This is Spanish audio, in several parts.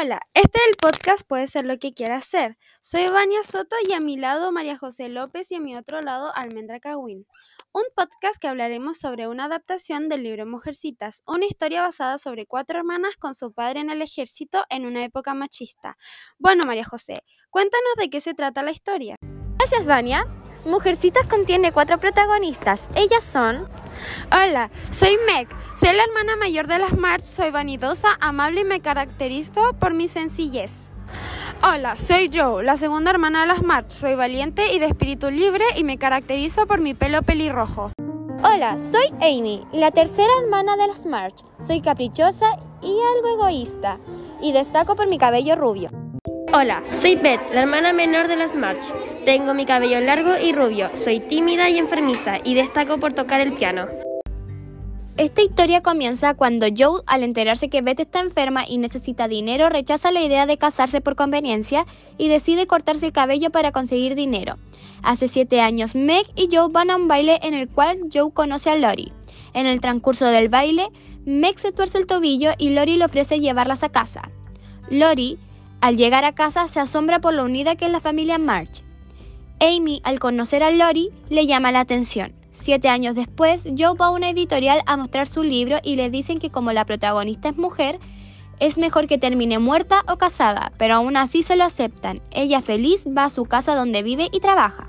Hola, este del podcast puede ser lo que quiera hacer. Soy Vania Soto y a mi lado María José López y a mi otro lado Almendra Cagüín. Un podcast que hablaremos sobre una adaptación del libro Mujercitas, una historia basada sobre cuatro hermanas con su padre en el ejército en una época machista. Bueno, María José, cuéntanos de qué se trata la historia. Gracias, Vania. Mujercitas contiene cuatro protagonistas. Ellas son... Hola, soy Meg. Soy la hermana mayor de las March. Soy vanidosa, amable y me caracterizo por mi sencillez. Hola, soy Joe, la segunda hermana de las March. Soy valiente y de espíritu libre y me caracterizo por mi pelo pelirrojo. Hola, soy Amy, la tercera hermana de las March. Soy caprichosa y algo egoísta y destaco por mi cabello rubio. Hola, soy Beth, la hermana menor de las March. Tengo mi cabello largo y rubio, soy tímida y enfermiza y destaco por tocar el piano. Esta historia comienza cuando Joe, al enterarse que Beth está enferma y necesita dinero, rechaza la idea de casarse por conveniencia y decide cortarse el cabello para conseguir dinero. Hace siete años, Meg y Joe van a un baile en el cual Joe conoce a Lori. En el transcurso del baile, Meg se tuerce el tobillo y Lori le ofrece llevarlas a casa. Lori al llegar a casa se asombra por lo unida que es la familia March. Amy, al conocer a Lori, le llama la atención. Siete años después, Joe va a una editorial a mostrar su libro y le dicen que como la protagonista es mujer, es mejor que termine muerta o casada, pero aún así se lo aceptan. Ella feliz va a su casa donde vive y trabaja.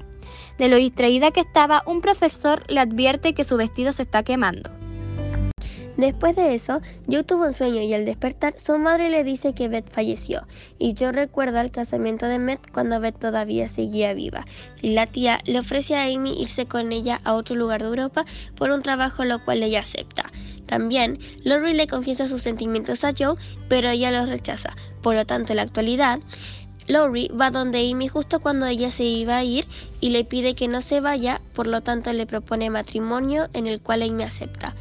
De lo distraída que estaba, un profesor le advierte que su vestido se está quemando. Después de eso, Joe tuvo un sueño y al despertar su madre le dice que Beth falleció y Joe recuerda el casamiento de Beth cuando Beth todavía seguía viva. La tía le ofrece a Amy irse con ella a otro lugar de Europa por un trabajo lo cual ella acepta. También, Lori le confiesa sus sentimientos a Joe, pero ella los rechaza. Por lo tanto, en la actualidad, Lori va donde Amy justo cuando ella se iba a ir y le pide que no se vaya, por lo tanto le propone matrimonio en el cual Amy acepta.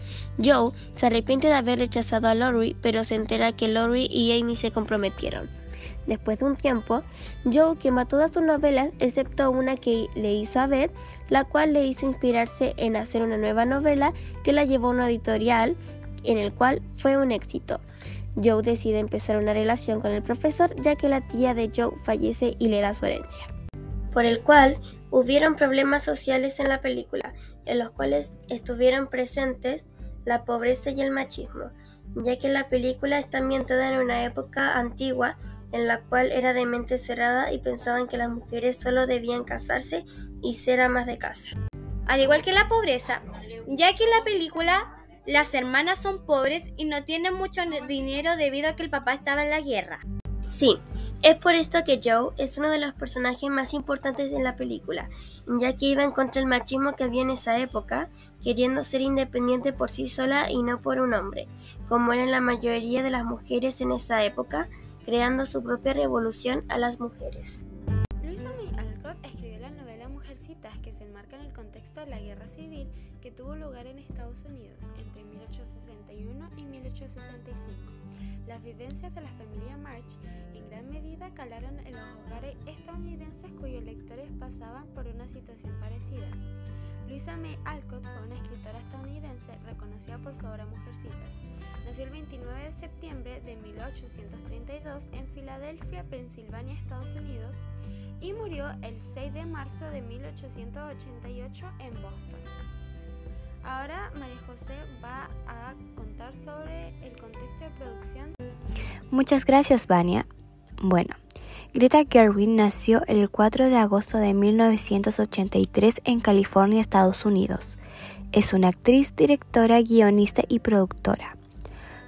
Joe se arrepiente de haber rechazado a Lori, pero se entera que Lori y Amy se comprometieron. Después de un tiempo, Joe quema todas sus novelas excepto una que le hizo a Beth, la cual le hizo inspirarse en hacer una nueva novela que la llevó a una editorial en el cual fue un éxito. Joe decide empezar una relación con el profesor ya que la tía de Joe fallece y le da su herencia. Por el cual hubieron problemas sociales en la película, en los cuales estuvieron presentes la pobreza y el machismo, ya que la película está ambientada en una época antigua en la cual era de mente cerrada y pensaban que las mujeres solo debían casarse y ser amas de casa. Al igual que la pobreza, ya que la película las hermanas son pobres y no tienen mucho dinero debido a que el papá estaba en la guerra. Sí, es por esto que Joe es uno de los personajes más importantes en la película, ya que iba en contra del machismo que había en esa época, queriendo ser independiente por sí sola y no por un hombre, como eran la mayoría de las mujeres en esa época, creando su propia revolución a las mujeres. Luisa Mujercitas que se enmarca en el contexto de la guerra civil que tuvo lugar en Estados Unidos entre 1861 y 1865. Las vivencias de la familia March en gran medida calaron en los hogares estadounidenses cuyos lectores pasaban por una situación parecida. Luisa May Alcott fue una escritora estadounidense reconocida por su obra Mujercitas. Nació el 29 de septiembre de 1832 en Filadelfia, Pensilvania, Estados Unidos, y murió el 6 de marzo de 1888 en Boston. Ahora María José va a contar sobre el contexto de producción. Muchas gracias, Vania. Bueno, Greta Gerwig nació el 4 de agosto de 1983 en California, Estados Unidos. Es una actriz, directora, guionista y productora.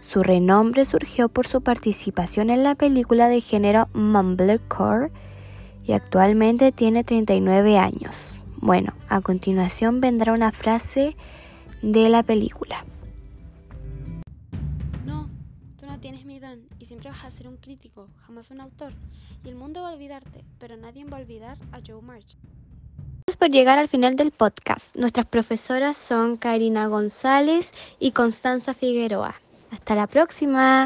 Su renombre surgió por su participación en la película de género Mumblecore y actualmente tiene 39 años. Bueno, a continuación vendrá una frase de la película. No, tú no tienes mi don y siempre vas a ser un crítico, jamás un autor. Y el mundo va a olvidarte, pero nadie va a olvidar a Joe March. Gracias por llegar al final del podcast. Nuestras profesoras son Karina González y Constanza Figueroa. Hasta la próxima.